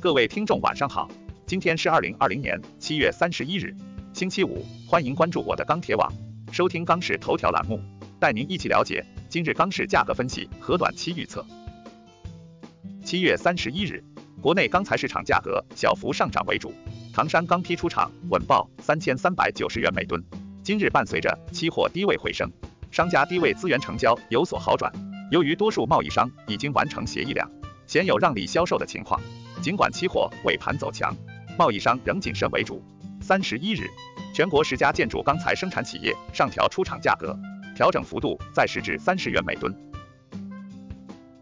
各位听众晚上好，今天是二零二零年七月三十一日，星期五，欢迎关注我的钢铁网，收听钢市头条栏目，带您一起了解今日钢市价格分析和短期预测。七月三十一日，国内钢材市场价格小幅上涨为主，唐山钢坯出厂稳报三千三百九十元每吨。今日伴随着期货低位回升，商家低位资源成交有所好转。由于多数贸易商已经完成协议量，鲜有让利销售的情况。尽管期货尾盘走强，贸易商仍谨慎为主。三十一日，全国十家建筑钢材生产企业上调出厂价格，调整幅度在十至三十元每吨。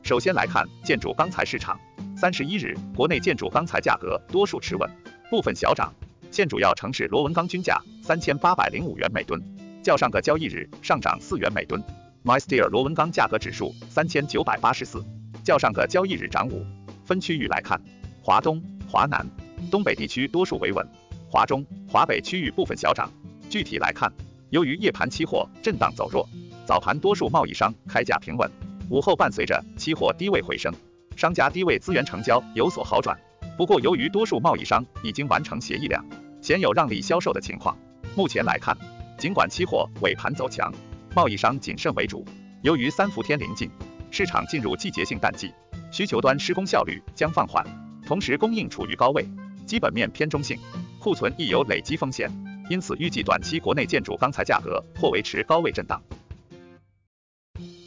首先来看建筑钢材市场，三十一日，国内建筑钢材价格多数持稳，部分小涨。现主要城市螺纹钢均价三千八百零五元每吨，较上个交易日上涨四元每吨。MySteel 螺纹钢价格指数三千九百八十四，较上个交易日涨五。分区域来看。华东、华南、东北地区多数维稳，华中、华北区域部分小涨。具体来看，由于夜盘期货震荡走弱，早盘多数贸易商开价平稳，午后伴随着期货低位回升，商家低位资源成交有所好转。不过，由于多数贸易商已经完成协议量，鲜有让利销售的情况。目前来看，尽管期货尾盘走强，贸易商谨慎为主。由于三伏天临近，市场进入季节性淡季，需求端施工效率将放缓。同时，供应处于高位，基本面偏中性，库存亦有累积风险，因此预计短期国内建筑钢材价格或维持高位震荡。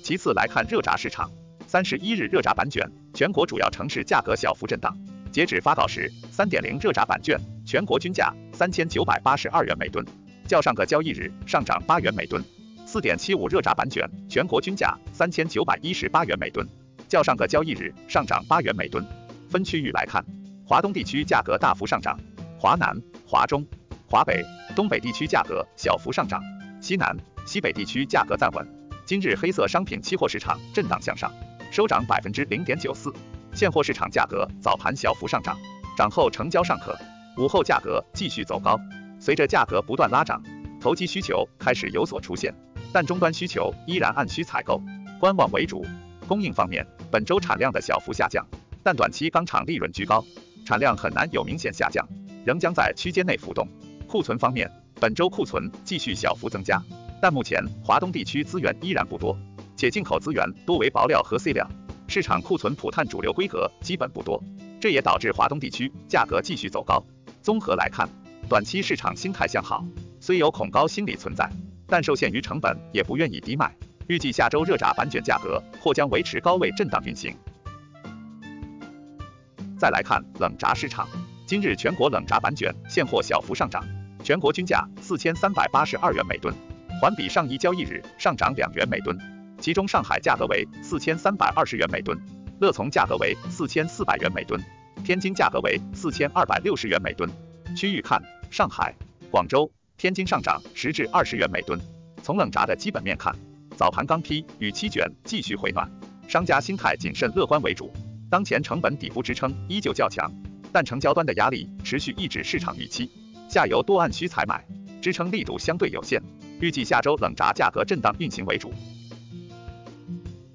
其次来看热轧市场，三十一日热轧板卷全国主要城市价格小幅震荡，截止发稿时，三点零热轧板卷全国均价三千九百八十二元每吨，较上个交易日上涨八元每吨；四点七五热轧板卷全国均价三千九百一十八元每吨，较上个交易日上涨八元每吨。分区域来看，华东地区价格大幅上涨，华南、华中、华北、东北地区价格小幅上涨，西南、西北地区价格暂稳。今日黑色商品期货市场震荡向上，收涨百分之零点九四。现货市场价格早盘小幅上涨，涨后成交尚可，午后价格继续走高。随着价格不断拉涨，投机需求开始有所出现，但终端需求依然按需采购、观望为主。供应方面，本周产量的小幅下降。但短期钢厂利润居高，产量很难有明显下降，仍将在区间内浮动。库存方面，本周库存继续小幅增加，但目前华东地区资源依然不多，且进口资源多为薄料和碎料，市场库存普碳主流规格基本不多，这也导致华东地区价格继续走高。综合来看，短期市场心态向好，虽有恐高心理存在，但受限于成本也不愿意低卖。预计下周热轧板卷价格或将维持高位震荡运行。再来看冷轧市场，今日全国冷轧板卷现货小幅上涨，全国均价四千三百八十二元每吨，环比上一交易日上涨两元每吨。其中上海价格为四千三百二十元每吨，乐从价格为四千四百元每吨，天津价格为四千二百六十元每吨。区域看，上海、广州、天津上涨十至二十元每吨。从冷轧的基本面看，早盘钢坯与期卷继续回暖，商家心态谨慎乐观为主。当前成本底部支撑依旧较强，但成交端的压力持续抑制市场预期，下游多按需采买，支撑力度相对有限。预计下周冷轧价格震荡运行为主。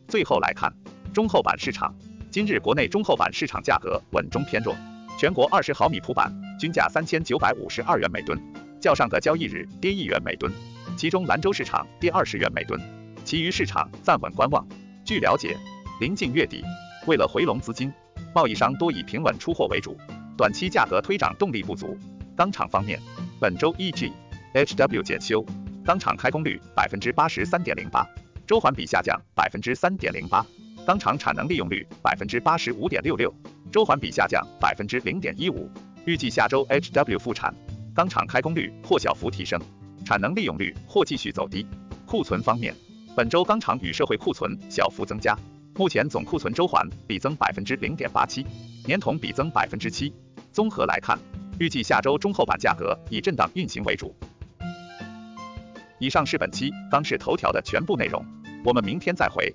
最后来看中厚板市场，今日国内中厚板市场价格稳中偏弱，全国二十毫米普板均价三千九百五十二元每吨，较上个交易日跌一元每吨，其中兰州市场跌二十元每吨，其余市场暂稳观望。据了解，临近月底。为了回笼资金，贸易商多以平稳出货为主，短期价格推涨动力不足。钢厂方面，本周 EG、HW 检修，钢厂开工率百分之八十三点零八，周环比下降百分之三点零八。钢厂产能利用率百分之八十五点六六，周环比下降百分之零点一五。预计下周 HW 复产，钢厂开工率或小幅提升，产能利用率或继续走低。库存方面，本周钢厂与社会库存小幅增加。目前总库存周环比增百分之零点八七，年同比增百分之七。综合来看，预计下周中后板价格以震荡运行为主。以上是本期钢市头条的全部内容，我们明天再回。